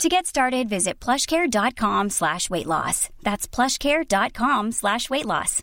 To get started, visit plushcare.com slash weight loss. That's plushcare.com slash weight loss.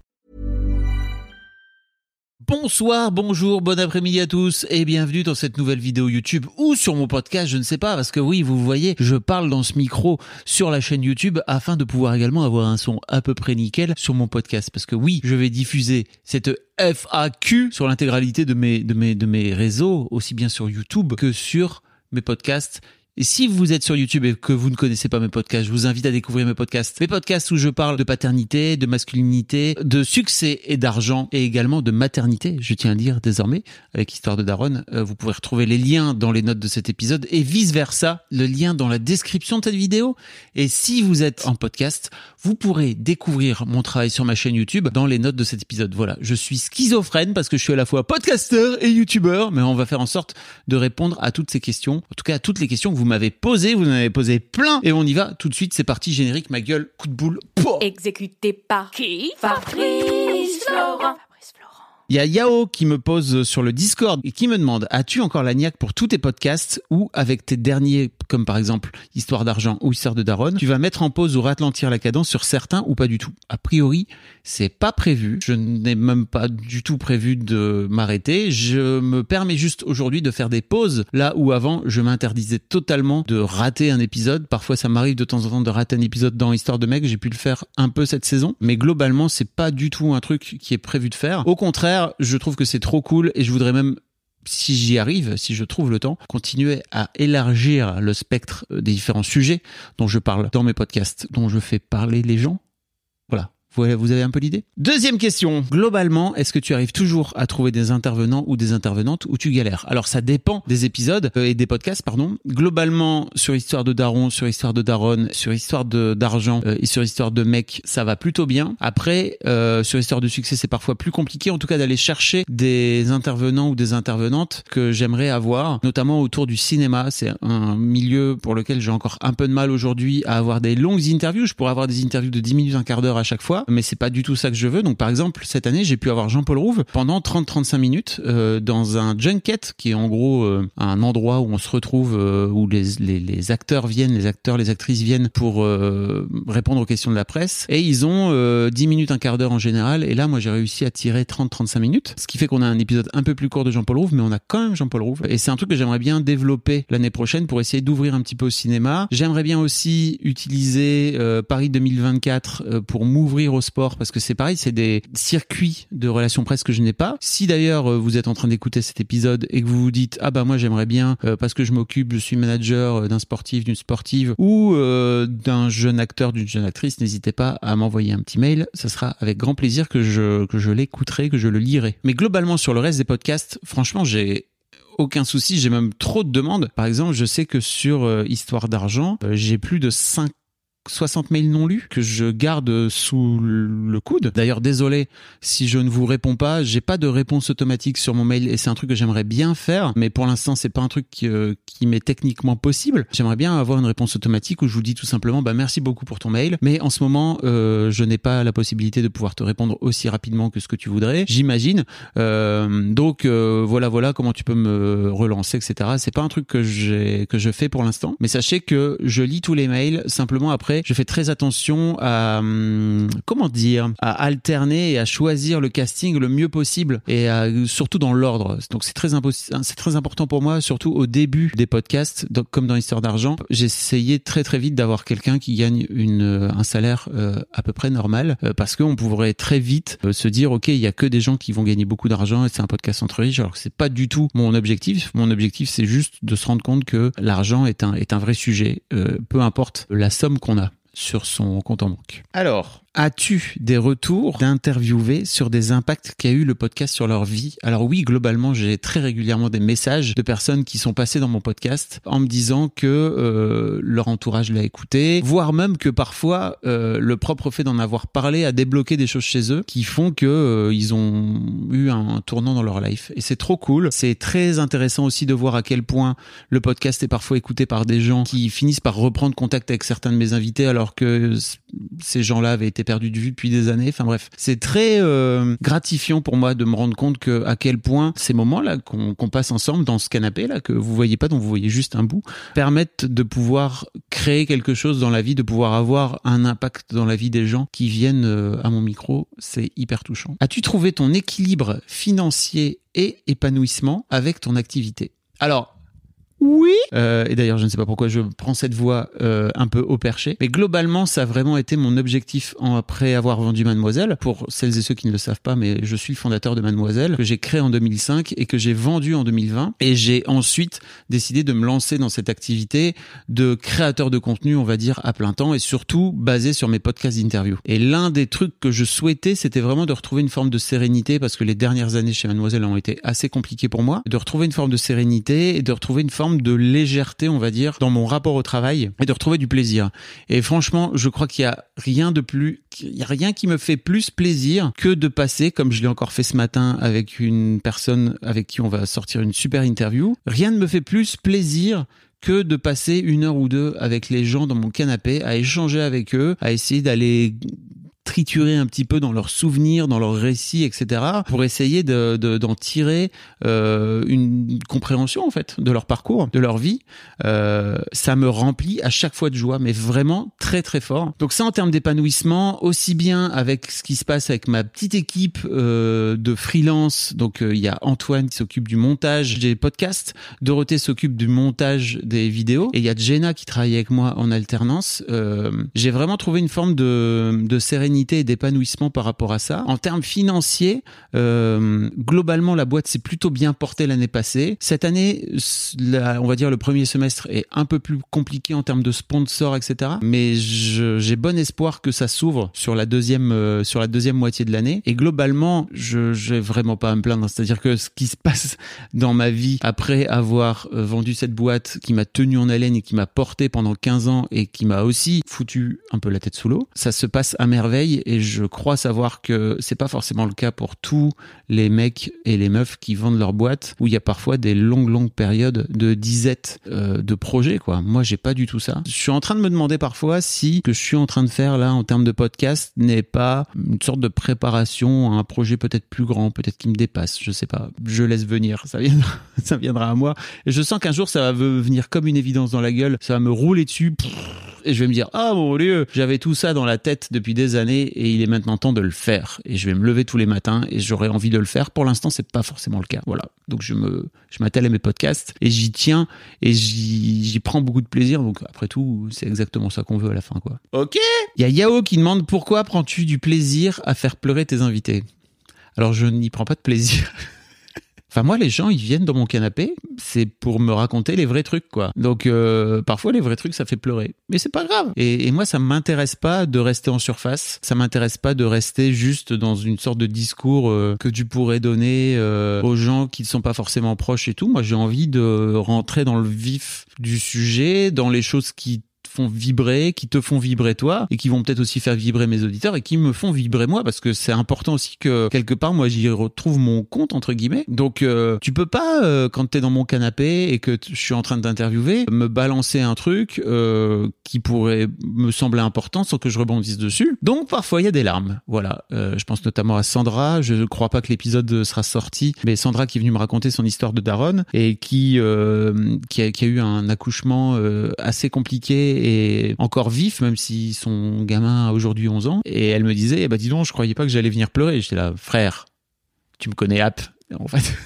Bonsoir, bonjour, bon après-midi à tous et bienvenue dans cette nouvelle vidéo YouTube ou sur mon podcast, je ne sais pas, parce que oui, vous voyez, je parle dans ce micro sur la chaîne YouTube afin de pouvoir également avoir un son à peu près nickel sur mon podcast. Parce que oui, je vais diffuser cette FAQ sur l'intégralité de mes, de, mes, de mes réseaux, aussi bien sur YouTube que sur mes podcasts et si vous êtes sur YouTube et que vous ne connaissez pas mes podcasts, je vous invite à découvrir mes podcasts. Mes podcasts où je parle de paternité, de masculinité, de succès et d'argent et également de maternité, je tiens à dire désormais, avec Histoire de Daronne. Euh, vous pouvez retrouver les liens dans les notes de cet épisode et vice versa, le lien dans la description de cette vidéo. Et si vous êtes en podcast, vous pourrez découvrir mon travail sur ma chaîne YouTube dans les notes de cet épisode. Voilà, je suis schizophrène parce que je suis à la fois podcasteur et youtubeur, mais on va faire en sorte de répondre à toutes ces questions, en tout cas à toutes les questions que vous m'avez posé, vous en avez posé plein, et on y va tout de suite, c'est parti, générique, ma gueule, coup de boule, Exécuté par qui Fabrice Florent. Il y a Yao qui me pose sur le Discord et qui me demande As-tu encore la niaque pour tous tes podcasts ou avec tes derniers, comme par exemple Histoire d'argent ou Histoire de Daronne, tu vas mettre en pause ou ralentir la cadence sur certains ou pas du tout? A priori, c'est pas prévu. Je n'ai même pas du tout prévu de m'arrêter. Je me permets juste aujourd'hui de faire des pauses là où avant je m'interdisais totalement de rater un épisode. Parfois, ça m'arrive de temps en temps de rater un épisode dans Histoire de mec. J'ai pu le faire un peu cette saison, mais globalement, c'est pas du tout un truc qui est prévu de faire. Au contraire je trouve que c'est trop cool et je voudrais même si j'y arrive, si je trouve le temps, continuer à élargir le spectre des différents sujets dont je parle dans mes podcasts, dont je fais parler les gens. Vous avez un peu l'idée? Deuxième question. Globalement, est-ce que tu arrives toujours à trouver des intervenants ou des intervenantes ou tu galères? Alors ça dépend des épisodes euh, et des podcasts, pardon. Globalement, sur Histoire de Daron, sur Histoire de Daronne, sur Histoire d'argent euh, et sur Histoire de mec, ça va plutôt bien. Après, euh, sur Histoire de succès, c'est parfois plus compliqué, en tout cas d'aller chercher des intervenants ou des intervenantes que j'aimerais avoir, notamment autour du cinéma. C'est un milieu pour lequel j'ai encore un peu de mal aujourd'hui à avoir des longues interviews. Je pourrais avoir des interviews de 10 minutes, un quart d'heure à chaque fois mais c'est pas du tout ça que je veux. Donc par exemple, cette année, j'ai pu avoir Jean-Paul Rouve pendant 30-35 minutes euh, dans un junket qui est en gros euh, un endroit où on se retrouve, euh, où les, les, les, acteurs viennent, les acteurs, les actrices viennent pour euh, répondre aux questions de la presse. Et ils ont 10 minutes, un quart d'heure en général. Et là, moi, j'ai réussi à tirer 30-35 minutes, ce qui fait qu'on a un épisode un peu plus court de Jean-Paul Rouve, mais on a quand même Jean-Paul Rouve. Et c'est un truc que j'aimerais bien développer l'année prochaine pour essayer d'ouvrir un petit peu au cinéma. J'aimerais bien aussi utiliser Paris 2024 pour m'ouvrir au sport parce que c'est pareil, c'est des circuits de relations presse que je n'ai pas. Si d'ailleurs euh, vous êtes en train d'écouter cet épisode et que vous vous dites ah bah moi j'aimerais bien euh, parce que je m'occupe, je suis manager euh, d'un sportif, d'une sportive ou d'un jeune acteur, d'une jeune actrice, n'hésitez pas à m'envoyer un petit mail. Ça sera avec grand plaisir que je que je l'écouterai, que je le lirai. Mais globalement sur le reste des podcasts, franchement j'ai aucun souci, j'ai même trop de demandes. Par exemple, je sais que sur Histoire d'argent, j'ai plus de 5 60 mails non lus que je garde sous le coude. D'ailleurs, désolé si je ne vous réponds pas. J'ai pas de réponse automatique sur mon mail et c'est un truc que j'aimerais bien faire, mais pour l'instant, c'est pas un truc qui, euh, qui m'est techniquement possible. J'aimerais bien avoir une réponse automatique où je vous dis tout simplement, bah merci beaucoup pour ton mail, mais en ce moment, euh, je n'ai pas la possibilité de pouvoir te répondre aussi rapidement que ce que tu voudrais. J'imagine. Euh, donc euh, voilà, voilà comment tu peux me relancer, etc. C'est pas un truc que j'ai que je fais pour l'instant, mais sachez que je lis tous les mails simplement après je fais très attention à hum, comment dire, à alterner et à choisir le casting le mieux possible et surtout dans l'ordre. Donc c'est très très important pour moi, surtout au début des podcasts, comme dans Histoire d'argent, j'essayais très très vite d'avoir quelqu'un qui gagne une un salaire euh, à peu près normal euh, parce qu'on pourrait très vite euh, se dire ok il y a que des gens qui vont gagner beaucoup d'argent et c'est un podcast entre riches alors que c'est pas du tout mon objectif. Mon objectif c'est juste de se rendre compte que l'argent est un est un vrai sujet, peu importe la somme qu'on sur son compte en banque. Alors, As-tu des retours d'interviewés sur des impacts qu'a eu le podcast sur leur vie? Alors oui, globalement, j'ai très régulièrement des messages de personnes qui sont passées dans mon podcast en me disant que euh, leur entourage l'a écouté, voire même que parfois euh, le propre fait d'en avoir parlé a débloqué des choses chez eux qui font que euh, ils ont eu un tournant dans leur life. Et c'est trop cool. C'est très intéressant aussi de voir à quel point le podcast est parfois écouté par des gens qui finissent par reprendre contact avec certains de mes invités alors que ces gens-là avaient été perdu de vue depuis des années. Enfin bref, c'est très euh, gratifiant pour moi de me rendre compte que à quel point ces moments-là qu'on passe ensemble dans ce canapé là que vous voyez pas, dont vous voyez juste un bout, permettent de pouvoir créer quelque chose dans la vie, de pouvoir avoir un impact dans la vie des gens qui viennent euh, à mon micro. C'est hyper touchant. As-tu trouvé ton équilibre financier et épanouissement avec ton activité? Alors, oui. Euh, et d'ailleurs, je ne sais pas pourquoi je prends cette voix euh, un peu au perché. Mais globalement, ça a vraiment été mon objectif en, après avoir vendu Mademoiselle. Pour celles et ceux qui ne le savent pas, mais je suis le fondateur de Mademoiselle, que j'ai créé en 2005 et que j'ai vendu en 2020. Et j'ai ensuite décidé de me lancer dans cette activité de créateur de contenu, on va dire, à plein temps et surtout basé sur mes podcasts d'interview. Et l'un des trucs que je souhaitais, c'était vraiment de retrouver une forme de sérénité parce que les dernières années chez Mademoiselle ont été assez compliquées pour moi. De retrouver une forme de sérénité et de retrouver une forme de légèreté, on va dire, dans mon rapport au travail et de retrouver du plaisir. Et franchement, je crois qu'il y a rien de plus, il y a rien qui me fait plus plaisir que de passer, comme je l'ai encore fait ce matin avec une personne avec qui on va sortir une super interview. Rien ne me fait plus plaisir que de passer une heure ou deux avec les gens dans mon canapé, à échanger avec eux, à essayer d'aller triturer un petit peu dans leurs souvenirs, dans leurs récits, etc., pour essayer de, d'en tirer euh, une compréhension en fait de leur parcours, de leur vie. Euh, ça me remplit à chaque fois de joie, mais vraiment très très fort. Donc ça en termes d'épanouissement, aussi bien avec ce qui se passe avec ma petite équipe euh, de freelance. Donc euh, il y a Antoine qui s'occupe du montage des podcasts, Dorothée s'occupe du montage des vidéos, et il y a Jenna qui travaille avec moi en alternance. Euh, j'ai vraiment trouvé une forme de, de sérénité et d'épanouissement par rapport à ça. En termes financiers, euh, globalement, la boîte s'est plutôt bien portée l'année passée. Cette année, on va dire le premier semestre est un peu plus compliqué en termes de sponsors, etc. Mais j'ai bon espoir que ça s'ouvre sur la deuxième euh, sur la deuxième moitié de l'année. Et globalement, je j'ai vraiment pas à me plaindre. C'est-à-dire que ce qui se passe dans ma vie après avoir euh, vendu cette boîte qui m'a tenu en haleine et qui m'a porté pendant 15 ans et qui m'a aussi foutu un peu la tête sous l'eau, ça se passe à merveille et je crois savoir que c'est pas forcément le cas pour tous les mecs et les meufs qui vendent leur boîte où il y a parfois des longues longues périodes de disette euh, de projets quoi. Moi j'ai pas du tout ça. Je suis en train de me demander parfois si ce que je suis en train de faire là en termes de podcast n'est pas une sorte de préparation à un projet peut-être plus grand, peut-être qui me dépasse, je sais pas. Je laisse venir, ça viendra, ça viendra à moi et je sens qu'un jour ça va venir comme une évidence dans la gueule, ça va me rouler dessus et je vais me dire ah mon dieu, j'avais tout ça dans la tête depuis des années et il est maintenant temps de le faire. Et je vais me lever tous les matins et j'aurais envie de le faire. Pour l'instant, c'est pas forcément le cas. Voilà. Donc je me, je m'attelle à mes podcasts et j'y tiens et j'y prends beaucoup de plaisir. Donc après tout, c'est exactement ça qu'on veut à la fin, quoi. Ok. Il y a Yao qui demande pourquoi prends-tu du plaisir à faire pleurer tes invités? Alors je n'y prends pas de plaisir. Enfin moi les gens ils viennent dans mon canapé, c'est pour me raconter les vrais trucs quoi. Donc euh, parfois les vrais trucs ça fait pleurer, mais c'est pas grave. Et, moi ça m'intéresse pas de rester en surface, ça m'intéresse pas de rester juste dans une sorte de discours euh, que tu pourrais donner euh, aux gens qui ne sont pas forcément proches et tout. Moi j'ai envie de rentrer dans le vif du sujet, dans les choses qui font vibrer, qui te font vibrer toi, et qui vont peut-être aussi faire vibrer mes auditeurs et qui me font vibrer moi, parce que c'est important aussi que quelque part moi j'y retrouve mon compte entre guillemets. Donc euh, tu peux pas euh, quand t'es dans mon canapé et que je suis en train de t'interviewer me balancer un truc euh, qui pourrait me sembler important sans que je rebondisse dessus. Donc parfois il y a des larmes. Voilà, je pense notamment à Sandra. Je crois pas que l'épisode sera sorti, mais Sandra qui est venue me raconter son histoire de Daron et qui qui a, qui, a, eu un accouchement assez compliqué et encore vif, même si son gamin a aujourd'hui 11 ans. Et elle me disait, eh ben dis donc, je croyais pas que j'allais venir pleurer. J'étais là, frère, tu me connais app, en fait.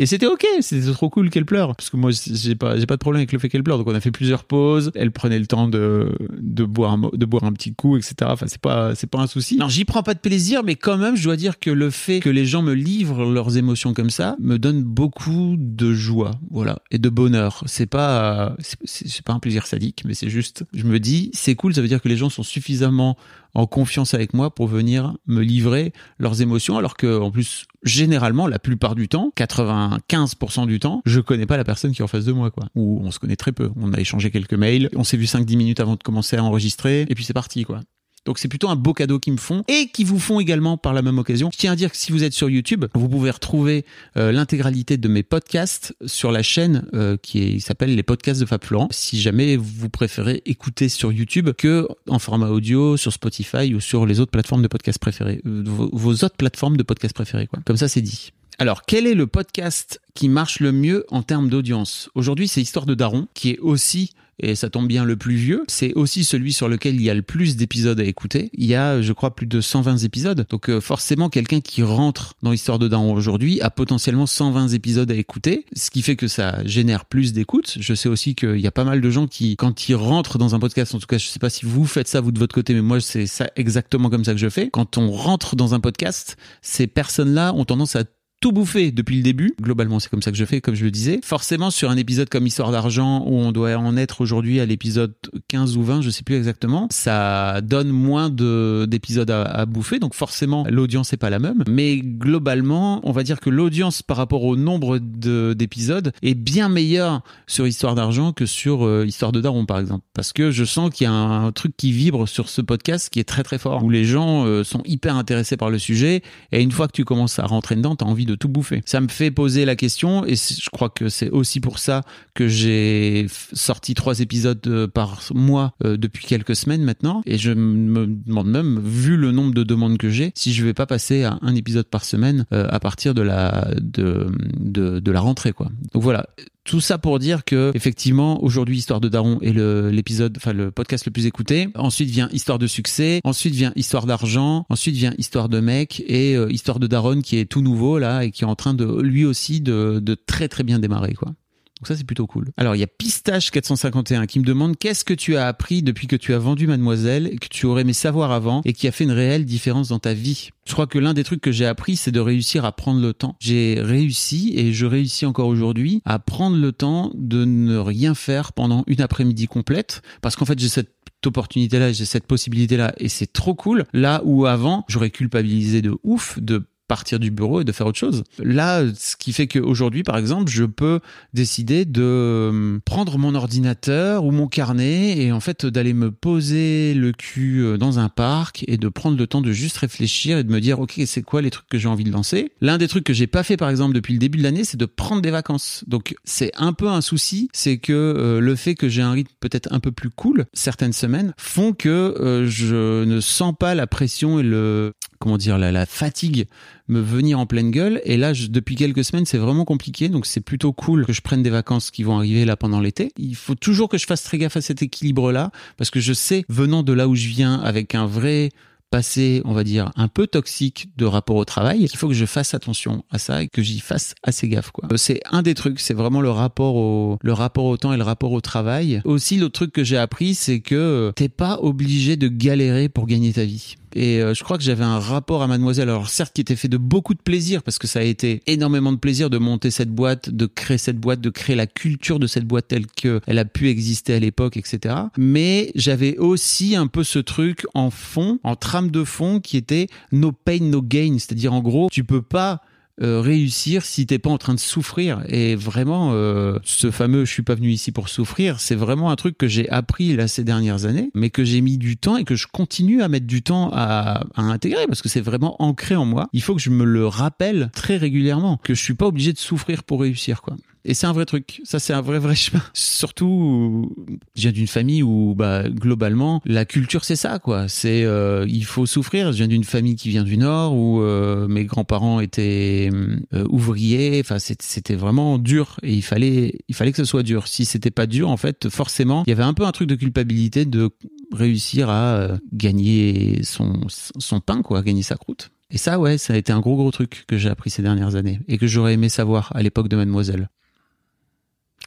Et c'était ok, c'était trop cool qu'elle pleure. Parce que moi, j'ai pas, j'ai pas de problème avec le fait qu'elle pleure. Donc on a fait plusieurs pauses. Elle prenait le temps de, de boire, un, de boire un petit coup, etc. Enfin, c'est pas, c'est pas un souci. Non, j'y prends pas de plaisir, mais quand même, je dois dire que le fait que les gens me livrent leurs émotions comme ça me donne beaucoup de joie, voilà, et de bonheur. C'est pas, c'est pas un plaisir sadique, mais c'est juste, je me dis, c'est cool, ça veut dire que les gens sont suffisamment en confiance avec moi pour venir me livrer leurs émotions alors que en plus généralement la plupart du temps 95% du temps je connais pas la personne qui est en face de moi quoi. Ou on se connaît très peu. On a échangé quelques mails on s'est vu 5 10 minutes avant de commencer à enregistrer et puis c'est parti quoi donc c'est plutôt un beau cadeau qu'ils me font et qui vous font également par la même occasion. Je tiens à dire que si vous êtes sur YouTube, vous pouvez retrouver euh, l'intégralité de mes podcasts sur la chaîne euh, qui s'appelle les podcasts de Fab Florent. Si jamais vous préférez écouter sur YouTube que en format audio sur Spotify ou sur les autres plateformes de podcasts préférées, euh, vos, autres plateformes de podcasts préférées quoi. Comme ça c'est dit. Alors, quel est le podcast qui marche le mieux en termes d'audience? Aujourd'hui, c'est Histoire de Daron, qui est aussi, et ça tombe bien, le plus vieux. C'est aussi celui sur lequel il y a le plus d'épisodes à écouter. Il y a, je crois, plus de 120 épisodes. Donc, euh, forcément, quelqu'un qui rentre dans Histoire de Daron aujourd'hui a potentiellement 120 épisodes à écouter, ce qui fait que ça génère plus d'écoute. Je sais aussi qu'il y a pas mal de gens qui, quand ils rentrent dans un podcast, en tout cas, je sais pas si vous faites ça vous de votre côté, mais moi, c'est ça exactement comme ça que je fais. Quand on rentre dans un podcast, ces personnes-là ont tendance à tout bouffer depuis le début. Globalement, c'est comme ça que je fais, comme je le disais. Forcément, sur un épisode comme Histoire d'argent, où on doit en être aujourd'hui à l'épisode 15 ou 20, je sais plus exactement, ça donne moins de d'épisodes à, bouffer. Donc forcément, l'audience n'est pas la même. Mais globalement, on va dire que l'audience par rapport au nombre d'épisodes est bien meilleure sur Histoire d'argent que sur euh, Histoire de Daron, par exemple. Parce que je sens qu'il y a un, un, truc qui vibre sur ce podcast qui est très très fort, où les gens euh, sont hyper intéressés par le sujet. Et une fois que tu commences à rentrer dedans, tu as envie de tout bouffer. Ça me fait poser la question, et je crois que c'est aussi pour ça que j'ai sorti trois épisodes euh, par mois euh, depuis quelques semaines maintenant, et je me demande même, vu le nombre de demandes que j'ai, si je vais pas passer à un épisode par semaine euh, à partir de la de, de, de la rentrée quoi. Donc voilà, tout ça pour dire que effectivement aujourd'hui Histoire de Daron est l'épisode, enfin le podcast le plus écouté. Ensuite vient Histoire de succès. Ensuite vient Histoire d'argent. Ensuite vient Histoire de mec et euh, Histoire de Daron qui est tout nouveau là et qui est en train de lui aussi de, de très très bien démarrer quoi. Donc ça, c'est plutôt cool. Alors, il y a Pistache451 qui me demande qu'est-ce que tu as appris depuis que tu as vendu Mademoiselle que tu aurais aimé savoir avant et qui a fait une réelle différence dans ta vie? Je crois que l'un des trucs que j'ai appris, c'est de réussir à prendre le temps. J'ai réussi et je réussis encore aujourd'hui à prendre le temps de ne rien faire pendant une après-midi complète parce qu'en fait, j'ai cette opportunité-là, j'ai cette possibilité-là et c'est trop cool. Là où avant, j'aurais culpabilisé de ouf de partir du bureau et de faire autre chose. Là, ce qui fait qu'aujourd'hui, par exemple, je peux décider de euh, prendre mon ordinateur ou mon carnet et en fait d'aller me poser le cul euh, dans un parc et de prendre le temps de juste réfléchir et de me dire, ok, c'est quoi les trucs que j'ai envie de lancer? L'un des trucs que j'ai pas fait, par exemple, depuis le début de l'année, c'est de prendre des vacances. Donc, c'est un peu un souci, c'est que euh, le fait que j'ai un rythme peut-être un peu plus cool certaines semaines font que euh, je ne sens pas la pression et le comment dire la fatigue me venir en pleine gueule. Et là, je, depuis quelques semaines, c'est vraiment compliqué. Donc, c'est plutôt cool que je prenne des vacances qui vont arriver là pendant l'été. Il faut toujours que je fasse très gaffe à cet équilibre-là, parce que je sais, venant de là où je viens, avec un vrai passé, on va dire, un peu toxique de rapport au travail, il faut que je fasse attention à ça et que j'y fasse assez gaffe, quoi. C'est un des trucs, c'est vraiment le rapport au, le rapport au temps et le rapport au travail. Aussi, l'autre truc que j'ai appris, c'est que t'es pas obligé de galérer pour gagner ta vie. Et euh, je crois que j'avais un rapport à Mademoiselle, alors certes qui était fait de beaucoup de plaisir, parce que ça a été énormément de plaisir de monter cette boîte, de créer cette boîte, de créer la culture de cette boîte telle qu'elle a pu exister à l'époque, etc. Mais j'avais aussi un peu ce truc en fond, en trame de fond, qui était no pain, no gain. C'est-à-dire en gros, tu peux pas euh, réussir si t'es pas en train de souffrir. Et vraiment, euh, ce fameux "je suis pas venu ici pour souffrir", c'est vraiment un truc que j'ai appris là ces dernières années, mais que j'ai mis du temps et que je continue à mettre du temps à, à intégrer parce que c'est vraiment ancré en moi. Il faut que je me le rappelle très régulièrement que je suis pas obligé de souffrir pour réussir, quoi. Et c'est un vrai truc. Ça, c'est un vrai, vrai chemin. Surtout, je viens d'une famille où, bah, globalement, la culture, c'est ça, quoi. C'est, euh, il faut souffrir. Je viens d'une famille qui vient du Nord où euh, mes grands-parents étaient euh, ouvriers. Enfin, c'était vraiment dur et il fallait, il fallait que ce soit dur. Si c'était pas dur, en fait, forcément, il y avait un peu un truc de culpabilité de réussir à gagner son, son pain, quoi, gagner sa croûte. Et ça, ouais, ça a été un gros, gros truc que j'ai appris ces dernières années et que j'aurais aimé savoir à l'époque de Mademoiselle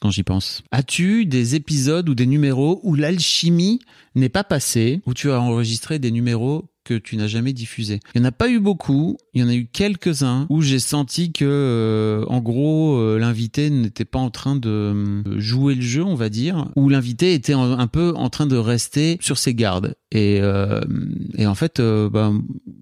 j'y pense. As-tu des épisodes ou des numéros où l'alchimie n'est pas passée, où tu as enregistré des numéros que tu n'as jamais diffusé. Il n'y en a pas eu beaucoup, il y en a eu quelques-uns où j'ai senti que, euh, en gros, euh, l'invité n'était pas en train de euh, jouer le jeu, on va dire, où l'invité était un peu en train de rester sur ses gardes. Et, et en fait, bah,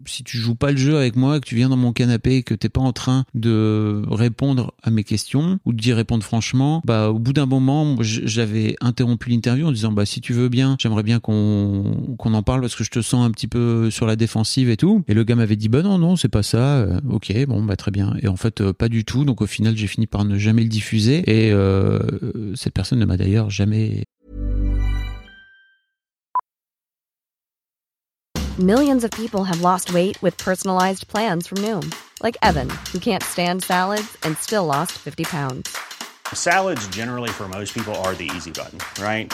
si tu joues pas le jeu avec moi, que tu viens dans mon canapé, et que t'es pas en train de répondre à mes questions ou d'y répondre franchement, bah au bout d'un moment, j'avais interrompu l'interview en disant bah si tu veux bien, j'aimerais bien qu'on qu'on en parle parce que je te sens un petit peu sur la défensive et tout. Et le gars m'avait dit bah non non c'est pas ça. Euh, ok bon bah très bien. Et en fait euh, pas du tout. Donc au final j'ai fini par ne jamais le diffuser et euh, cette personne ne m'a d'ailleurs jamais Millions of people have lost weight with personalized plans from Noom, like Evan, who can't stand salads and still lost 50 pounds. Salads generally for most people are the easy button, right?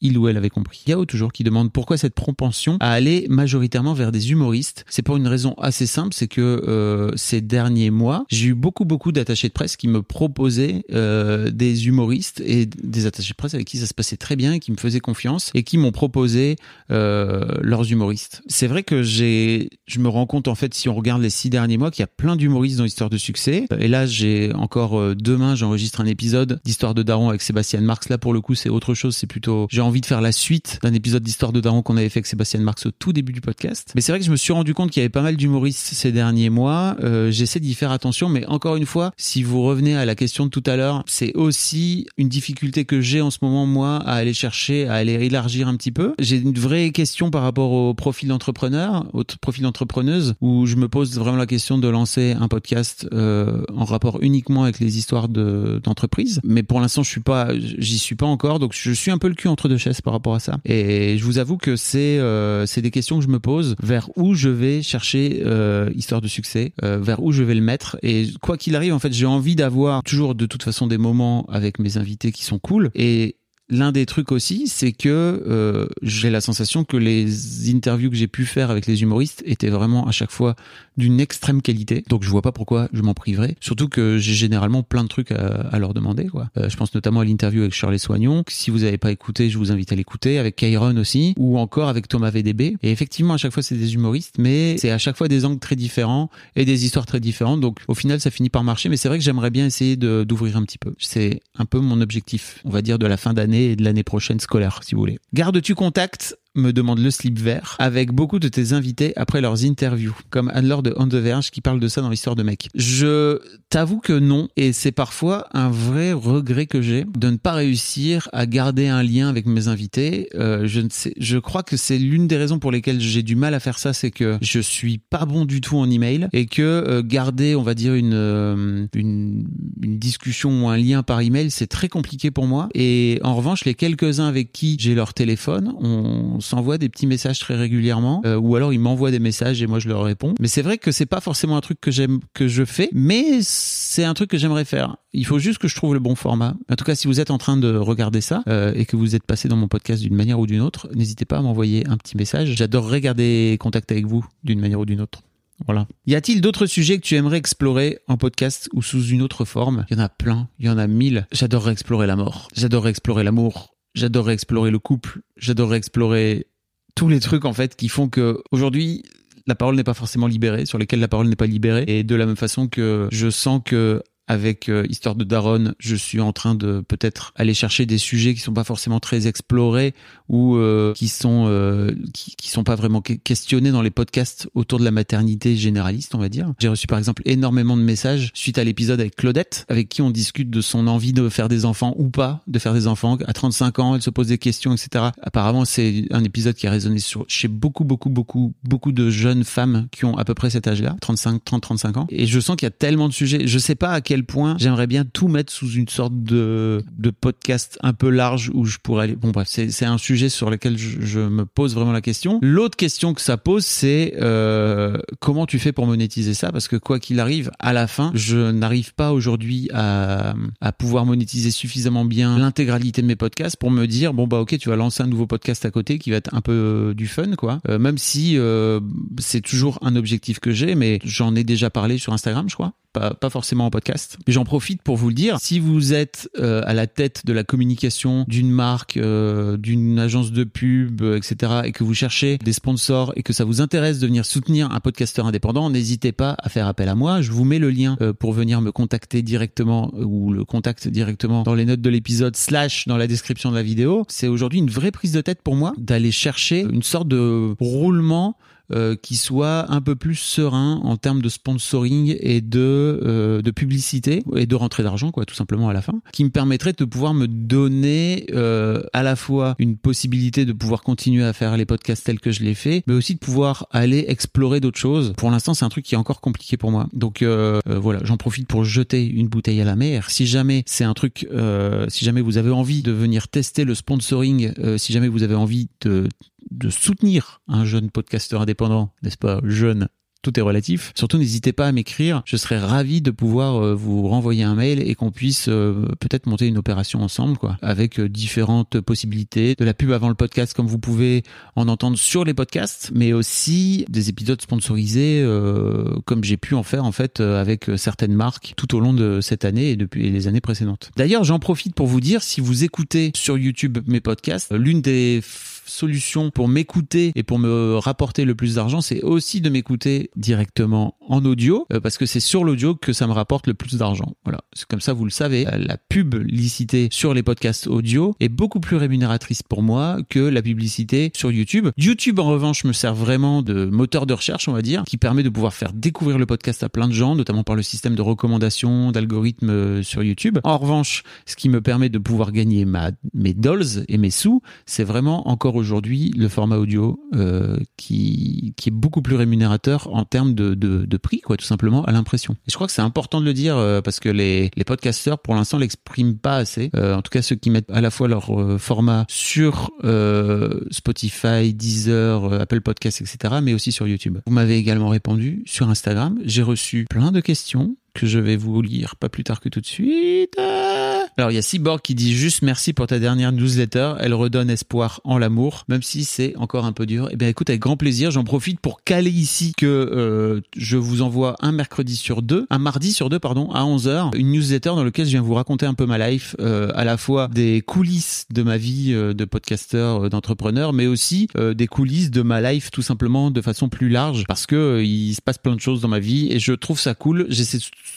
il ou elle avait compris. Yao toujours qui demande pourquoi cette propension à aller majoritairement vers des humoristes. C'est pour une raison assez simple, c'est que euh, ces derniers mois, j'ai eu beaucoup beaucoup d'attachés de presse qui me proposaient euh, des humoristes et des attachés de presse avec qui ça se passait très bien qui me faisaient confiance et qui m'ont proposé euh, leurs humoristes. C'est vrai que j'ai, je me rends compte en fait si on regarde les six derniers mois qu'il y a plein d'humoristes dans l'histoire de succès. Et là j'ai encore demain j'enregistre un épisode d'histoire de Daron avec Sébastien Marx. Là pour le coup c'est autre chose, c'est plutôt envie de faire la suite d'un épisode d'Histoire de Daron qu'on avait fait avec Sébastien Marx au tout début du podcast. Mais c'est vrai que je me suis rendu compte qu'il y avait pas mal d'humoristes ces derniers mois. Euh, J'essaie d'y faire attention, mais encore une fois, si vous revenez à la question de tout à l'heure, c'est aussi une difficulté que j'ai en ce moment, moi, à aller chercher, à aller élargir un petit peu. J'ai une vraie question par rapport au profil d'entrepreneur, au profil d'entrepreneuse, où je me pose vraiment la question de lancer un podcast euh, en rapport uniquement avec les histoires d'entreprise. mais pour l'instant, je suis pas, j'y suis pas encore, donc je suis un peu le cul entre deux par rapport à ça. Et je vous avoue que c'est euh, c'est des questions que je me pose vers où je vais chercher euh, histoire de succès, euh, vers où je vais le mettre. Et quoi qu'il arrive, en fait, j'ai envie d'avoir toujours de toute façon des moments avec mes invités qui sont cool. Et l'un des trucs aussi, c'est que euh, j'ai la sensation que les interviews que j'ai pu faire avec les humoristes étaient vraiment à chaque fois d'une extrême qualité. Donc je vois pas pourquoi je m'en priverais. Surtout que j'ai généralement plein de trucs à, leur demander. Quoi. Euh, je pense notamment à l'interview avec Shirley Soignon. Si vous n'avez pas écouté, je vous invite à l'écouter. Avec Kairon aussi, ou encore avec Thomas VDB. Et effectivement, à chaque fois, c'est des humoristes, mais c'est à chaque fois des angles très différents et des histoires très différentes. Donc au final, ça finit par marcher. Mais c'est vrai que j'aimerais bien essayer d'ouvrir un petit peu. C'est un peu mon objectif, on va dire, de la fin d'année et de l'année prochaine scolaire, si vous voulez. Gardes-tu contact me demande le slip vert, avec beaucoup de tes invités après leurs interviews, comme Anne-Laure de On Verge qui parle de ça dans l'histoire de mec. Je t'avoue que non, et c'est parfois un vrai regret que j'ai de ne pas réussir à garder un lien avec mes invités. Euh, je ne sais, je crois que c'est l'une des raisons pour lesquelles j'ai du mal à faire ça, c'est que je suis pas bon du tout en email et que euh, garder, on va dire une, euh, une une discussion ou un lien par email, c'est très compliqué pour moi. Et en revanche, les quelques-uns avec qui j'ai leur téléphone, on s'envoie des petits messages très régulièrement, euh, ou alors ils m'envoient des messages et moi je leur réponds. Mais c'est vrai que c'est pas forcément un truc que j'aime, que je fais, mais c'est un truc que j'aimerais faire. Il faut juste que je trouve le bon format. En tout cas, si vous êtes en train de regarder ça euh, et que vous êtes passé dans mon podcast d'une manière ou d'une autre, n'hésitez pas à m'envoyer un petit message. J'adorerais garder contact avec vous d'une manière ou d'une autre. Voilà. Y a-t-il d'autres sujets que tu aimerais explorer en podcast ou sous une autre forme? Il y en a plein, il y en a mille. J'adorerais explorer la mort. J'adorerais explorer l'amour. J'adorerais explorer le couple. J'adorerais explorer tous les trucs en fait qui font que aujourd'hui la parole n'est pas forcément libérée, sur lesquels la parole n'est pas libérée. Et de la même façon que je sens que avec euh, Histoire de Daron, je suis en train de peut-être aller chercher des sujets qui sont pas forcément très explorés ou euh, qui sont euh, qui, qui sont pas vraiment que- questionnés dans les podcasts autour de la maternité généraliste, on va dire. J'ai reçu par exemple énormément de messages suite à l'épisode avec Claudette, avec qui on discute de son envie de faire des enfants ou pas de faire des enfants. À 35 ans, elle se pose des questions, etc. Apparemment, c'est un épisode qui a résonné sur, chez beaucoup, beaucoup, beaucoup, beaucoup de jeunes femmes qui ont à peu près cet âge-là, 35, 30, 35 ans. Et je sens qu'il y a tellement de sujets. Je sais pas à quel point j'aimerais bien tout mettre sous une sorte de, podcast un peu large où je pourrais aller. Bon, bref, c'est, un sujet sur lequel je, me pose vraiment la question. L'autre question que ça pose, c'est euh, comment tu fais pour monétiser ça? Parce que quoi qu'il arrive, à la fin, je n'arrive pas aujourd'hui à, pouvoir monétiser suffisamment bien l'intégralité de mes podcasts pour me dire bon bah ok, tu vas lancer un nouveau podcast à côté qui va être un peu euh, du fun quoi. Euh, même si c'est toujours un objectif que j'ai, mais j'en ai déjà parlé sur Instagram, je crois. Pas forcément en podcast. J'en profite pour vous le dire. Si vous êtes euh, à la tête de la communication d'une marque, euh, d'une agence de pub, euh, etc., et que vous cherchez des sponsors et que ça vous intéresse de venir soutenir un podcasteur indépendant, n'hésitez pas à faire appel à moi. Je vous mets le lien pour venir me contacter directement ou le contact directement dans les notes de l'épisode slash dans la description de la vidéo. C'est aujourd'hui une vraie prise de tête pour moi d'aller chercher une sorte de roulement euh, qui soit un peu plus serein en termes de sponsoring et de euh, de publicité et de rentrée d'argent quoi tout simplement à la fin qui me permettrait de pouvoir me donner euh, à la fois une possibilité de pouvoir continuer à faire les podcasts tels que je l'ai fait mais aussi de pouvoir aller explorer d'autres choses. Pour l'instant c'est un truc qui est encore compliqué pour moi. Donc euh, euh, voilà j'en profite pour jeter une bouteille à la mer. Si jamais c'est un truc si jamais vous avez envie de venir tester le sponsoring si jamais vous avez envie de de soutenir un jeune podcasteur indépendant, n'est-ce pas, jeune tout est relatif. Surtout, n'hésitez pas à m'écrire. Je serais ravi de pouvoir euh, vous renvoyer un mail et qu'on puisse euh, peut-être monter une opération ensemble, quoi, avec euh, différentes possibilités. De la pub avant le podcast, comme vous pouvez en entendre sur les podcasts, mais aussi des épisodes sponsorisés, comme j'ai pu en faire en fait avec certaines marques tout au long de cette année et depuis les années précédentes. D'ailleurs, j'en profite pour vous dire, si vous écoutez sur YouTube mes podcasts, l'une des solutions pour m'écouter et pour me rapporter le plus d'argent, c'est aussi de m'écouter directement en audio, euh, parce que c'est sur l'audio que ça me rapporte le plus d'argent. Voilà, comme ça, vous le savez. Euh, La publicité sur les podcasts audio est beaucoup plus rémunératrice pour moi que la publicité sur YouTube. YouTube, en revanche, me sert vraiment de moteur de recherche, on va dire, qui permet de pouvoir faire découvrir le podcast à plein de gens, notamment par le système de recommandation, d'algorithmes euh, sur YouTube. En revanche, ce qui me permet de pouvoir gagner ma, mes dolls et mes sous, c'est vraiment encore aujourd'hui le format audio euh, qui, qui est beaucoup plus rémunérateur en termes de, de, prix, quoi, tout simplement, à l'impression. Et je crois que c'est important de le dire euh, parce que les, les podcasteurs, pour l'instant, l'expriment pas assez. Euh, en tout cas, ceux qui mettent à la fois leur format sur Spotify, Deezer, Apple Podcasts, etc., mais aussi sur YouTube. Vous m'avez également répondu sur Instagram. J'ai reçu plein de questions que je vais vous lire pas plus tard que tout de suite. Alors il y a Cyborg qui dit juste merci pour ta dernière newsletter, elle redonne espoir en l'amour, même si c'est encore un peu dur. Eh bien écoute, avec grand plaisir, j'en profite pour caler ici que euh, je vous envoie un mercredi sur deux, un mardi sur deux, pardon, à 11h, une newsletter dans laquelle je viens vous raconter un peu ma life, euh, à la fois des coulisses de ma vie euh, de podcasteur, d'entrepreneur, mais aussi des coulisses de ma life tout simplement de façon plus large, parce que il se passe plein de choses dans ma vie et je trouve ça cool.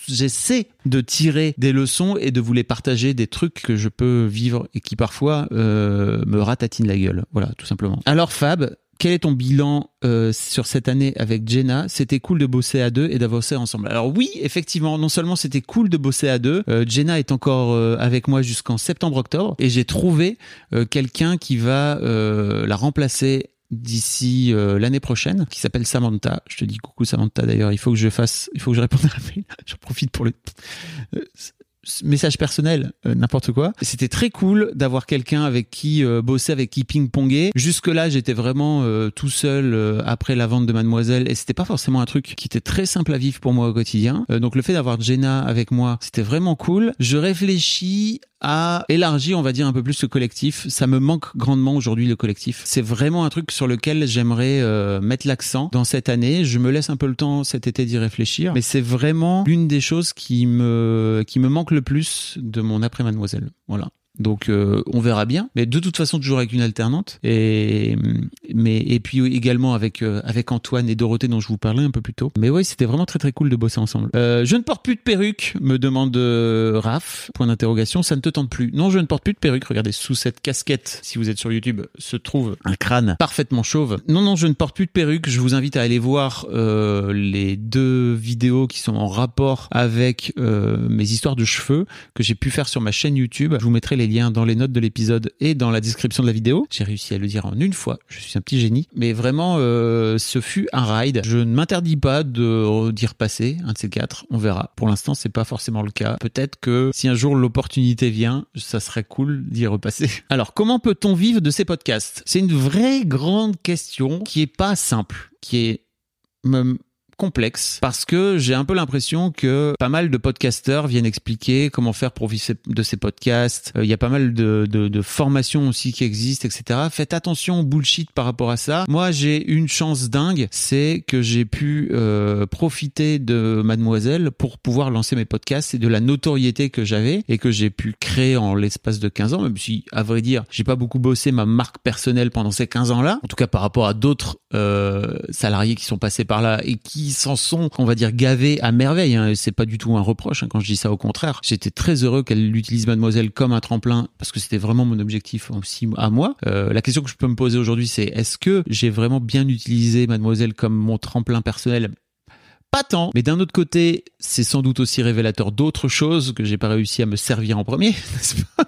J'essaie de tirer des leçons et de vous les partager des trucs que je peux vivre et qui parfois euh, me ratatinent la gueule. Voilà, tout simplement. Alors Fab, quel est ton bilan euh, sur cette année avec Jenna? C'était cool de bosser à deux et d'avancer ensemble. Alors oui, effectivement, non seulement c'était cool de bosser à deux, euh, Jenna est encore avec moi jusqu'en septembre-octobre et j'ai trouvé quelqu'un qui va la remplacer d'ici l'année prochaine qui s'appelle Samantha. Je te dis coucou Samantha d'ailleurs, il faut que je fasse il faut que je réponde à la mail. J'en profite pour le message personnel, euh, n'importe quoi. C'était très cool d'avoir quelqu'un avec qui euh, bosser, avec qui ping-ponger. Jusque-là, j'étais vraiment euh, tout seul euh, après la vente de Mademoiselle et c'était pas forcément un truc qui était très simple à vivre pour moi au quotidien. Euh, donc le fait d'avoir Jenna avec moi, c'était vraiment cool. Je réfléchis à élargir, on va dire, un peu plus le collectif. Ça me manque grandement aujourd'hui le collectif. C'est vraiment un truc sur lequel j'aimerais euh, mettre l'accent dans cette année. Je me laisse un peu le temps cet été d'y réfléchir, mais c'est vraiment l'une des choses qui me qui me manque le plus de mon après Mademoiselle. Voilà. Donc euh, on verra bien, mais de toute façon toujours avec une alternante et mais et puis également avec euh, avec Antoine et Dorothée dont je vous parlais un peu plus tôt. Mais ouais, c'était vraiment très très cool de bosser ensemble. Euh, je ne porte plus de perruque, me demande euh, Raph. Point d'interrogation. Ça ne te tente plus Non, je ne porte plus de perruque. Regardez sous cette casquette, si vous êtes sur YouTube, se trouve un crâne parfaitement chauve. Non non, je ne porte plus de perruque. Je vous invite à aller voir les deux vidéos qui sont en rapport avec mes histoires de cheveux que j'ai pu faire sur ma chaîne YouTube. Je vous mettrai les liens dans les notes de l'épisode et dans la description de la vidéo. J'ai réussi à le dire en une fois. Je suis un petit génie. Mais vraiment, euh, ce fut un ride. Je ne m'interdis pas d'y repasser, un de ces quatre. On verra. Pour l'instant, c'est pas forcément le cas. Peut-être que si un jour l'opportunité vient, ça serait cool d'y repasser. Alors, comment peut-on vivre de ces podcasts? C'est une vraie grande question qui est pas simple, qui est complexe parce que j'ai un peu l'impression que pas mal de podcasteurs viennent expliquer comment faire vivre de ces podcasts. Euh, il y a pas mal de, de, de, formations aussi qui existent, etc. Faites attention au bullshit par rapport à ça. Moi, j'ai une chance dingue, c'est que j'ai pu euh, profiter de Mademoiselle pour pouvoir lancer mes podcasts et de la notoriété que j'avais et que j'ai pu créer en l'espace de 15 ans, même si, à vrai dire, j'ai pas beaucoup bossé ma marque personnelle pendant ces 15 ans-là. En tout cas, par rapport à d'autres euh, salariés qui sont passés par là et qui s'en sont, on va dire, gavés à merveille. Hein. C'est pas du tout un reproche hein, quand je dis ça. Au contraire, j'étais très heureux qu'elle utilise Mademoiselle comme un tremplin parce que c'était vraiment mon objectif aussi à moi. Euh, la question que je peux me poser aujourd'hui, c'est est-ce que j'ai vraiment bien utilisé Mademoiselle comme mon tremplin personnel? Pas tant, mais d'un autre côté, c'est sans doute aussi révélateur d'autres choses que j'ai pas réussi à me servir en premier, n'est-ce pas?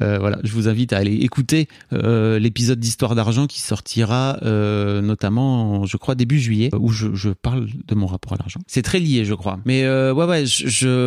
Euh, voilà, je vous invite à aller écouter euh, l'épisode d'Histoire d'argent qui sortira euh, notamment, je crois, début juillet, où je, parle de mon rapport à l'argent. C'est très lié, je crois. Mais ouais, ouais,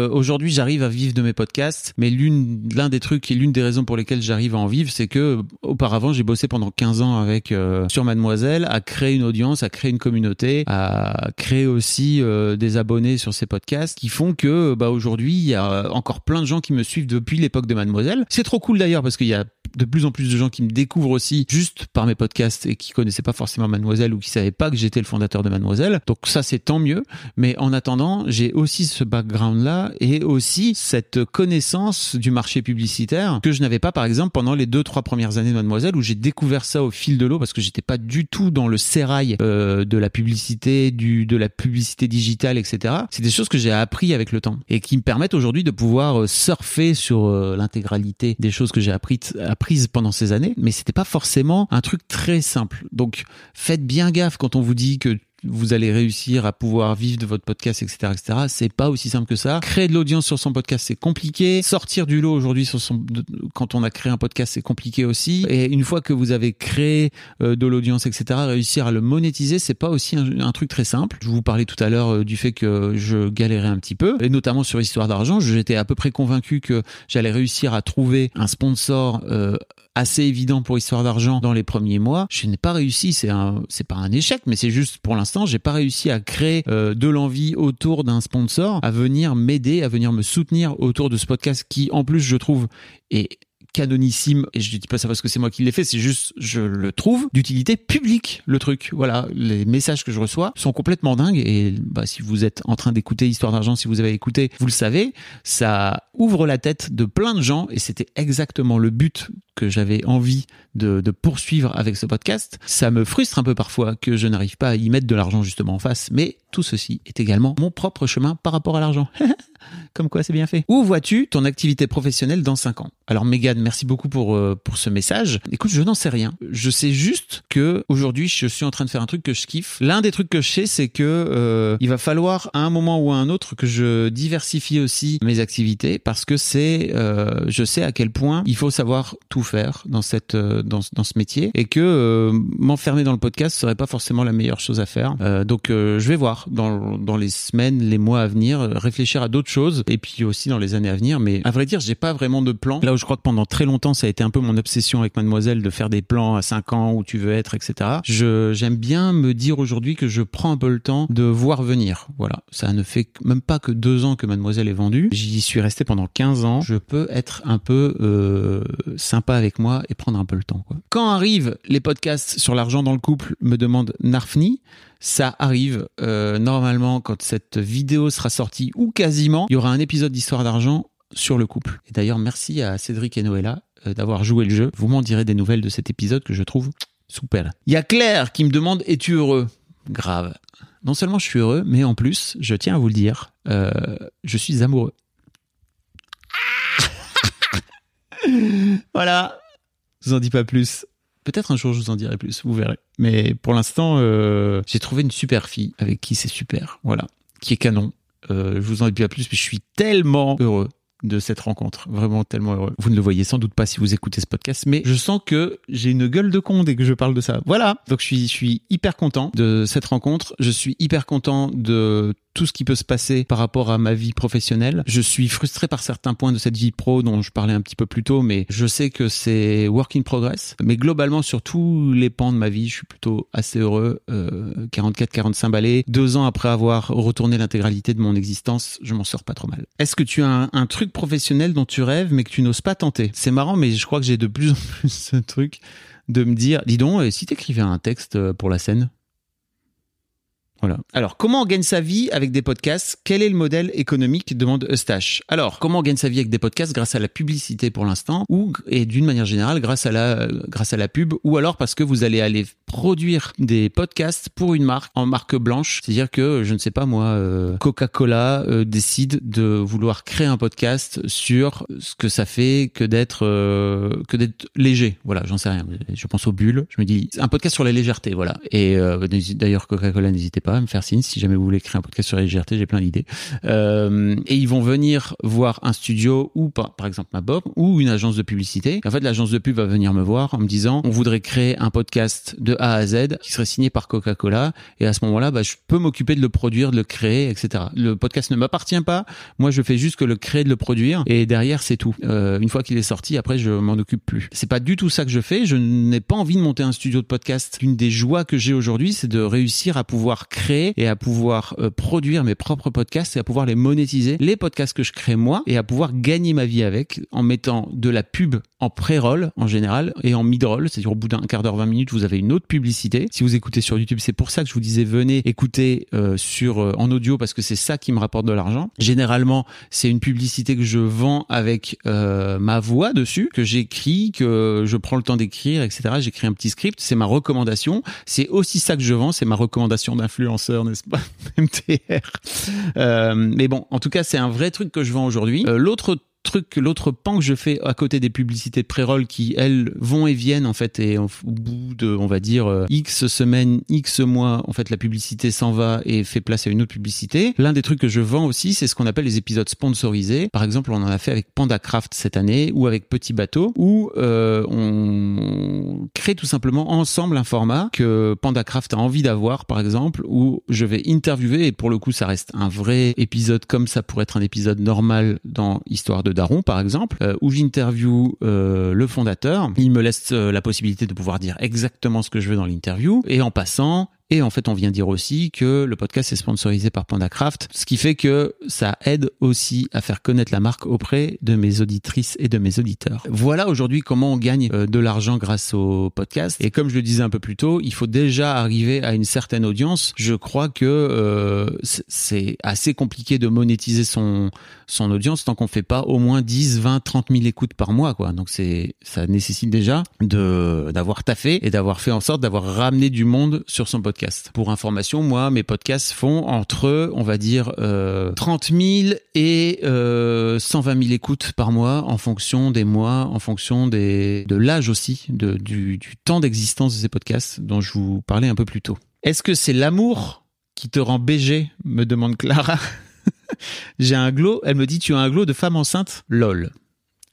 aujourd'hui, j'arrive à vivre de mes podcasts, mais l'une, l'un des trucs et l'une des raisons pour lesquelles j'arrive à en vivre, c'est que auparavant, j'ai bossé pendant 15 ans avec sur Mademoiselle, à créer une audience, à créer une communauté, à créer aussi des abonnés sur ces podcasts, qui font que, bah, aujourd'hui, il y a encore plein de gens qui me suivent depuis l'époque de Mademoiselle c'est trop cool d'ailleurs parce qu'il y a de plus en plus de gens qui me découvrent aussi juste par mes podcasts et qui connaissaient pas forcément Mademoiselle ou qui savaient pas que j'étais le fondateur de Mademoiselle. Donc ça c'est tant mieux. Mais en attendant, j'ai aussi ce background là et aussi cette connaissance du marché publicitaire que je n'avais pas par exemple pendant les deux trois premières années de Mademoiselle où j'ai découvert ça au fil de l'eau parce que j'étais pas du tout dans le sérail euh, de la publicité, du de la publicité digitale, etc. C'est des choses que j'ai appris avec le temps et qui me permettent aujourd'hui de pouvoir euh, surfer sur euh, l'intégralité des choses que j'ai apprises pendant ces années, mais c'était pas forcément un truc très simple. Donc faites bien gaffe quand on vous dit que vous allez réussir à pouvoir vivre de votre podcast, etc., etc. C'est pas aussi simple que ça. Créer de l'audience sur son podcast, c'est compliqué. Sortir du lot aujourd'hui sur son, quand on a créé un podcast, c'est compliqué aussi. Et une fois que vous avez créé euh, de l'audience, etc., réussir à le monétiser, c'est pas aussi un, truc très simple. Je vous parlais tout à l'heure euh, du fait que je galérais un petit peu, et notamment sur Histoire d'argent. J'étais à peu près convaincu que j'allais réussir à trouver un sponsor euh, assez évident pour Histoire d'argent dans les premiers mois. Je n'ai pas réussi. C'est pas un échec, mais c'est juste pour l'instant, j'ai pas réussi à créer euh, de l'envie autour d'un sponsor à venir m'aider, à venir me soutenir autour de ce podcast qui, en plus, je trouve est canonissime et je dis pas ça parce que c'est moi qui l'ai fait c'est juste je le trouve d'utilité publique le truc voilà les messages que je reçois sont complètement dingues et bah si vous êtes en train d'écouter Histoire d'argent si vous avez écouté vous le savez ça ouvre la tête de plein de gens et c'était exactement le but que j'avais envie de, de, poursuivre avec ce podcast. Ça me frustre un peu parfois que je n'arrive pas à y mettre de l'argent justement en face, mais tout ceci est également mon propre chemin par rapport à l'argent. Comme quoi, c'est bien fait. Où vois-tu ton activité professionnelle dans 5 ans? Alors, Megan, merci beaucoup pour euh, pour ce message. Écoute, je n'en sais rien. Je sais juste que aujourd'hui, je suis en train de faire un truc que je kiffe. L'un des trucs que je sais, c'est que euh, il va falloir à un moment ou à un autre que je diversifie aussi mes activités parce que c'est, euh, je sais à quel point il faut savoir tout faire dans cette dans, dans ce métier et que m'enfermer dans le podcast serait pas forcément la meilleure chose à faire. donc, je vais voir dans dans les semaines, les mois à venir, réfléchir à d'autres et puis aussi dans les années à venir. Mais à vrai dire, j'ai pas vraiment de plan. Là où je crois que pendant très longtemps, ça a été un peu mon obsession avec Mademoiselle de faire des plans à 5 ans où tu veux être, etc. Je j'aime bien me dire aujourd'hui que je prends un peu le temps de voir venir. Voilà, ça ne fait même pas que deux ans que Mademoiselle est vendue. J'y suis resté pendant 15 ans. Je peux être un peu euh, sympa avec moi et prendre un peu le temps. Quoi. Quand arrivent les podcasts sur l'argent dans le couple, me demande Narfni. Ça arrive euh, normalement quand cette vidéo sera sortie ou quasiment. Il y aura un épisode d'Histoire d'argent sur le couple. Et d'ailleurs, merci à Cédric et Noëlla euh, d'avoir joué le jeu. Vous m'en direz des nouvelles de cet épisode que je trouve super. Il y a Claire qui me demande es-tu heureux? Grave. Non seulement je suis heureux, mais en plus, je tiens à vous le dire, euh, je suis amoureux. voilà. Je vous en dis pas plus. Peut-être un jour je vous en dirai plus, vous verrez. Mais pour l'instant, euh, j'ai trouvé une super fille avec qui c'est super. Voilà. Qui est canon. Euh, je vous en dis pas plus, mais je suis tellement heureux de cette rencontre. Vraiment tellement heureux. Vous ne le voyez sans doute pas si vous écoutez ce podcast, mais je sens que j'ai une gueule de con dès que je parle de ça. Voilà. Donc je suis, hyper content de cette rencontre. Je suis hyper content de tout ce qui peut se passer par rapport à ma vie professionnelle. Je suis frustré par certains points de cette vie pro dont je parlais un petit peu plus tôt, mais je sais que c'est work in progress. Mais globalement, sur tous les pans de ma vie, je suis plutôt assez heureux. Euh, 44-45 balais. Deux ans après avoir retourné l'intégralité de mon existence, je m'en sors pas trop mal. Est-ce que tu as un truc professionnel dont tu rêves mais que tu n'oses pas tenter. C'est marrant, mais je crois que j'ai de plus en plus ce truc de me dire, dis donc, euh, si t'écrivais un texte euh, pour la scène, voilà. Alors, comment on gagne sa vie avec des podcasts? Quel est le modèle économique? demande Eustache. Alors, comment on gagne sa vie avec des podcasts? Grâce à la publicité pour l'instant ou et d'une manière générale grâce à la grâce à la pub ou alors parce que vous allez aller produire des podcasts pour une marque en marque blanche, c'est-à-dire que je ne sais pas moi euh, Coca-Cola euh, décide de vouloir créer un podcast sur ce que ça fait que d'être euh, que d'être léger. Voilà, j'en sais rien. Je pense aux bulles, je me dis un podcast sur la légèreté, voilà. Et euh, d'ailleurs Coca-Cola n'hésitez pas à me faire signe si jamais vous voulez créer un podcast sur la légèreté, j'ai plein d'idées. Euh, et ils vont venir voir un studio ou par, par exemple ma Bob ou une agence de publicité. En fait, l'agence de pub va venir me voir en me disant on voudrait créer un podcast de à Z qui serait signé par Coca-Cola et à ce moment-là, bah, je peux m'occuper de le produire, de le créer, etc. Le podcast ne m'appartient pas. Moi, je fais juste que le créer, de le produire et derrière c'est tout. Euh, une fois qu'il est sorti, après je m'en occupe plus. C'est pas du tout ça que je fais. Je n'ai pas envie de monter un studio de podcast. Une des joies que j'ai aujourd'hui, c'est de réussir à pouvoir créer et à pouvoir euh, produire mes propres podcasts et à pouvoir les monétiser, les podcasts que je crée moi, et à pouvoir gagner ma vie avec en mettant de la pub en pré-roll en général et en mid-roll, c'est-à-dire au bout d'un quart d'heure, 20 minutes, vous avez une autre publicité. Si vous écoutez sur YouTube, c'est pour ça que je vous disais venez écouter euh, sur euh, en audio parce que c'est ça qui me rapporte de l'argent. Généralement, c'est une publicité que je vends avec euh, ma voix dessus, que j'écris, que je prends le temps d'écrire, etc. J'écris un petit script, c'est ma recommandation. C'est aussi ça que je vends, c'est ma recommandation d'influenceur, n'est-ce pas MTR. Euh, mais bon, en tout cas, c'est un vrai truc que je vends aujourd'hui. Euh, L'autre truc, l'autre pan que je fais à côté des publicités de pré-roll qui, elles, vont et viennent, en fait, et au bout de, on va dire, euh, X semaines, X mois, en fait, la publicité s'en va et fait place à une autre publicité. L'un des trucs que je vends aussi, c'est ce qu'on appelle les épisodes sponsorisés. Par exemple, on en a fait avec PandaCraft cette année ou avec Petit Bateau, où euh, on crée tout simplement ensemble un format que PandaCraft a envie d'avoir, par exemple, où je vais interviewer, et pour le coup, ça reste un vrai épisode comme ça pourrait être un épisode normal dans Histoire de Daron, par exemple, euh, où j'interview euh, le fondateur. Il me laisse euh, la possibilité de pouvoir dire exactement ce que je veux dans l'interview. Et en passant, et en fait, on vient dire aussi que le podcast est sponsorisé par PandaCraft, ce qui fait que ça aide aussi à faire connaître la marque auprès de mes auditrices et de mes auditeurs. Voilà aujourd'hui comment on gagne euh, de l'argent grâce au podcast. Et comme je le disais un peu plus tôt, il faut déjà arriver à une certaine audience. Je crois que euh, c'est assez compliqué de monétiser son son audience tant qu'on fait pas au moins 10, 20, 30 000 écoutes par mois, quoi. Donc c'est, ça nécessite déjà d'avoir taffé et d'avoir fait en sorte d'avoir ramené du monde sur son podcast. Pour information, moi, mes podcasts font entre, on va dire, euh, 30 000 et euh, 120 000 écoutes par mois en fonction des mois, en fonction de l'âge aussi, de, du, du temps d'existence de ces podcasts dont je vous parlais un peu plus tôt. Est-ce que c'est l'amour qui te rend BG me demande Clara. J'ai un glow. Elle me dit tu as un glow de femme enceinte? Lol.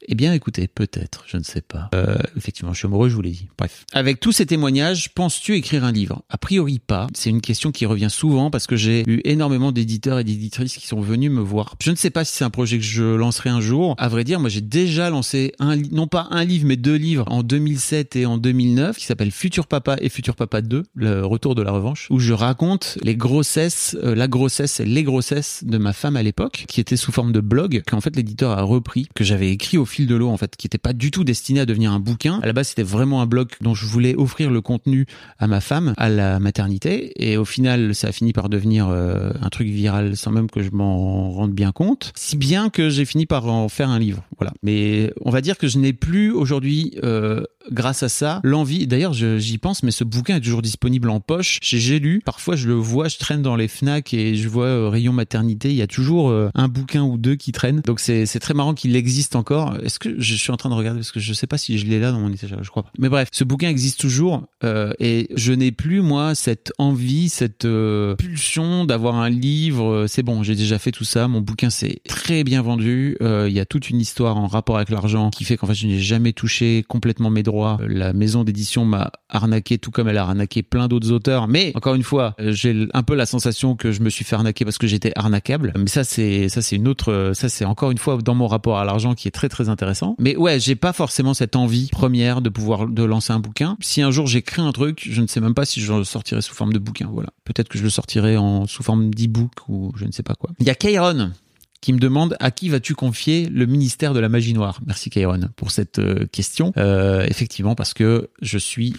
Eh bien, écoutez, peut-être, je ne sais pas. Euh, effectivement, je suis amoureux, je vous l'ai dit. Bref. Avec tous ces témoignages, penses-tu écrire un livre? A priori pas. C'est une question qui revient souvent parce que j'ai eu énormément d'éditeurs et d'éditrices qui sont venus me voir. Je ne sais pas si c'est un projet que je lancerai un jour. À vrai dire, moi, j'ai déjà lancé un, non pas un livre, mais deux livres en 2007 et en 2009 qui s'appellent Futur Papa et Futur Papa 2, le retour de la revanche, où je raconte les grossesses, euh, la grossesse et les grossesses de ma femme à l'époque, qui était sous forme de blog, qu'en fait l'éditeur a repris, que j'avais écrit au fil de l'eau en fait, qui était pas du tout destiné à devenir un bouquin. À la base, c'était vraiment un blog dont je voulais offrir le contenu à ma femme à la maternité, et au final, ça a fini par devenir euh, un truc viral sans même que je m'en rende bien compte. Si bien que j'ai fini par en faire un livre. Voilà. Mais on va dire que je n'ai plus aujourd'hui euh, grâce à ça, l'envie. D'ailleurs, j'y pense, mais ce bouquin est toujours disponible en poche. J'ai lu. Parfois, je le vois, je traîne dans les Fnac et je vois euh, rayon maternité. Il y a toujours euh, un bouquin ou deux qui traînent. Donc c'est très marrant qu'il existe encore. Est-ce que je suis en train de regarder parce que je sais pas si je l'ai là dans mon étagère, je crois pas. Mais bref, ce bouquin existe toujours euh, et je n'ai plus moi cette envie, cette euh, pulsion d'avoir un livre. C'est bon, j'ai déjà fait tout ça. Mon bouquin c'est très bien vendu. Il y a toute une histoire en rapport avec l'argent qui fait qu'en fait je n'ai jamais touché complètement mes droits. La maison d'édition m'a arnaqué tout comme elle a arnaqué plein d'autres auteurs. Mais encore une fois, j'ai un peu la sensation que je me suis fait arnaquer parce que j'étais arnaquable. Mais ça c'est ça c'est une autre ça c'est encore une fois dans mon rapport à l'argent qui est très très intéressant. Mais ouais, j'ai pas forcément cette envie première de pouvoir de lancer un bouquin. Si un jour j'écris un truc, je ne sais même pas si je le sortirai sous forme de bouquin. Voilà. Peut-être que je le sortirai en sous forme d'e-book ou je ne sais pas quoi. Il y a Kairon qui me demande à qui vas-tu confier le ministère de la magie noire Merci Kairon pour cette euh, question. Euh, effectivement, parce que je suis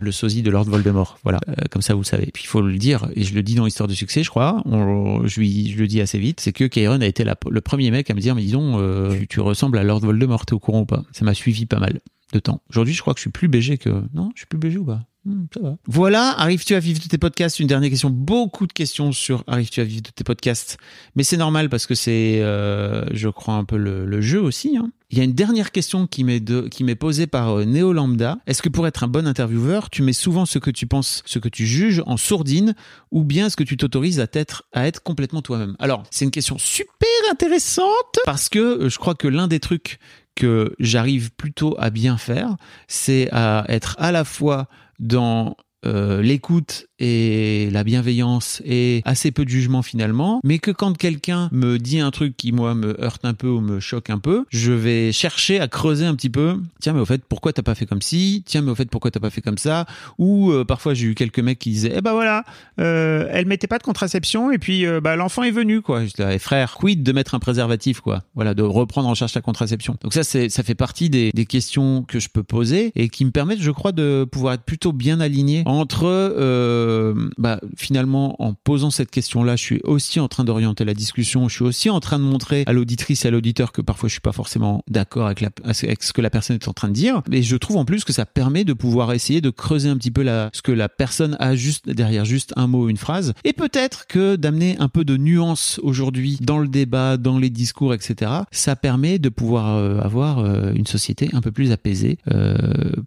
le sosie de Lord Voldemort. Voilà, euh, comme ça vous le savez. Puis il faut le dire, et je le dis dans Histoire de succès, je crois, je, lui, je le dis assez vite, c'est que Kairon a été le premier mec à me dire, mais disons, tu, tu, ressembles à Lord Voldemort, t'es au courant ou pas? Ça m'a suivi pas mal de temps. Aujourd'hui, je crois que je suis plus BG que... Non, je suis plus BG ou pas? Hmm, voilà, arrives-tu à vivre de tes podcasts? Une dernière question. Beaucoup de questions sur arrives-tu à vivre de tes podcasts Mais c'est normal parce que c'est, euh, je crois, un peu le, jeu aussi. Hein. Il y a une dernière question qui m'est qui m'est posée par euh, Neo Lambda. Est-ce que pour être un bon intervieweur, tu mets souvent ce que tu penses, ce que tu juges en sourdine, ou bien est-ce que tu t'autorises à être à être complètement toi-même? Alors, c'est une question super intéressante parce que euh, je crois que l'un des trucs que j'arrive plutôt à bien faire, c'est à être à la fois dans euh, l'écoute et la bienveillance et assez peu de jugement finalement, mais que quand quelqu'un me dit un truc qui moi me heurte un peu ou me choque un peu, je vais chercher à creuser un petit peu. Tiens, mais au fait, pourquoi t'as pas fait comme ci? Tiens, mais au fait, pourquoi t'as pas fait comme ça? Ou euh, parfois j'ai eu quelques mecs qui disaient, eh ben voilà, euh, elle mettait pas de contraception et puis euh, bah l'enfant est venu quoi. Je eh, frère, quid de mettre un préservatif quoi? Voilà, de reprendre en charge la contraception. Donc ça, c'est ça fait partie des, des questions que je peux poser et qui me permettent, je crois, de pouvoir être plutôt bien aligné entre euh, euh, bah, finalement, en posant cette question-là, je suis aussi en train d'orienter la discussion. Je suis aussi en train de montrer à l'auditrice et à l'auditeur que parfois je suis pas forcément d'accord avec, avec, ce que la personne est en train de dire. Et je trouve en plus que ça permet de pouvoir essayer de creuser un petit peu la, ce que la personne a juste derrière juste un mot, une phrase. Et peut-être que d'amener un peu de nuance aujourd'hui dans le débat, dans les discours, etc. Ça permet de pouvoir euh, avoir euh, une société un peu plus apaisée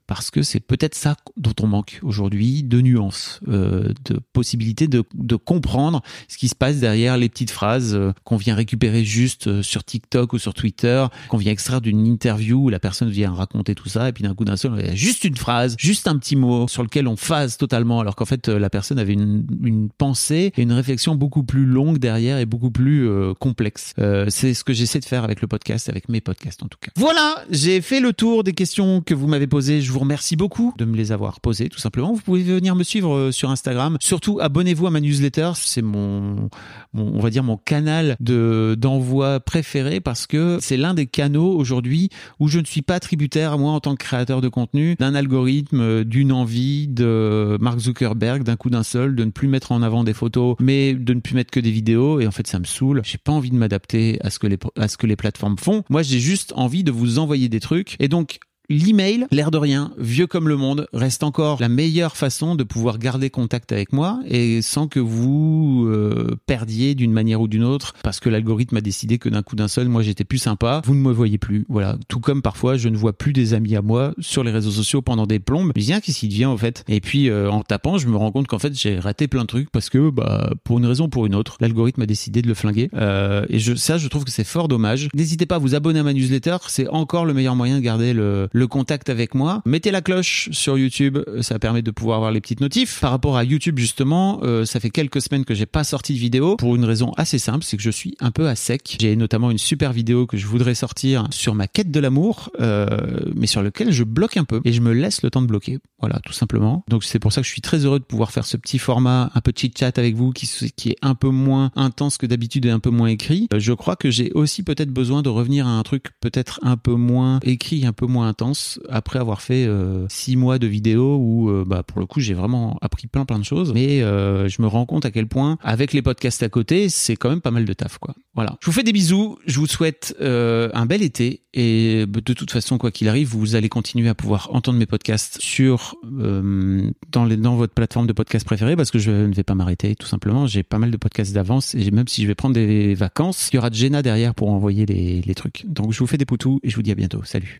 parce que c'est peut-être ça dont on manque aujourd'hui de nuance de possibilité de, comprendre ce qui se passe derrière les petites phrases euh, qu'on vient récupérer juste euh, sur TikTok ou sur Twitter, qu'on vient extraire d'une interview où la personne vient raconter tout ça et puis d'un coup d'un seul, il y a juste une phrase, juste un petit mot sur lequel on phase totalement alors qu'en fait euh, la personne avait une, pensée et une réflexion beaucoup plus longue derrière et beaucoup plus complexe. Euh, c'est ce que j'essaie de faire avec le podcast, avec mes podcasts en tout cas. Voilà, j'ai fait le tour des questions que vous m'avez posées. Je vous remercie beaucoup de me les avoir posées tout simplement. Vous pouvez venir me suivre sur Instagram Surtout, abonnez-vous à ma newsletter. C'est mon, on va dire mon canal de d'envoi préféré parce que c'est l'un des canaux aujourd'hui où je ne suis pas tributaire, moi, en tant que créateur de contenu, d'un algorithme, d'une envie de Mark Zuckerberg, d'un coup d'un seul, de ne plus mettre en avant des photos, mais de ne plus mettre que des vidéos. Et en fait, ça me saoule. J'ai pas envie de m'adapter à ce que les, à ce que les plateformes font. Moi, j'ai juste envie de vous envoyer des trucs. Et donc, l'email, l'air de rien, vieux comme le monde, reste encore la meilleure façon de pouvoir garder contact avec moi et sans que vous euh, perdiez d'une manière ou d'une autre parce que l'algorithme a décidé que d'un coup d'un seul, moi j'étais plus sympa, vous ne me voyez plus. Voilà. Tout comme parfois je ne vois plus des amis à moi sur les réseaux sociaux pendant des plombes. Je dis, qu'est-ce devient en fait Et puis euh, en tapant, je me rends compte qu'en fait j'ai raté plein de trucs parce que bah pour une raison ou pour une autre, l'algorithme a décidé de le flinguer. Euh, et je, ça, je trouve que c'est fort dommage. N'hésitez pas à vous abonner à ma newsletter, c'est encore le meilleur moyen de garder le contact avec moi. Mettez la cloche sur YouTube, ça permet de pouvoir avoir les petites notifs. Par rapport à YouTube justement, euh, ça fait quelques semaines que j'ai pas sorti de vidéo pour une raison assez simple, c'est que je suis un peu à sec. J'ai notamment une super vidéo que je voudrais sortir sur ma quête de l'amour, euh, mais sur lequel je bloque un peu et je me laisse le temps de bloquer. Voilà, tout simplement. Donc c'est pour ça que je suis très heureux de pouvoir faire ce petit format, un petit chat avec vous qui, est un peu moins intense que d'habitude et un peu moins écrit. Euh, je crois que j'ai aussi peut-être besoin de revenir à un truc peut-être un peu moins écrit, un peu moins intense, après avoir fait euh, six mois de vidéos où, euh, bah, pour le coup, j'ai vraiment appris plein plein de choses. Mais je me rends compte à quel point, avec les podcasts à côté, c'est quand même pas mal de taf, quoi. Voilà. Je vous fais des bisous. Je vous souhaite un bel été et de toute façon, quoi qu'il arrive, vous allez continuer à pouvoir entendre mes podcasts sur euh, dans, votre plateforme de podcast préférée parce que je ne vais pas m'arrêter tout simplement. J'ai pas mal de podcasts d'avance et même si je vais prendre des vacances, il y aura Jenna derrière pour envoyer les, les trucs. Donc je vous fais des poutous et je vous dis à bientôt. Salut.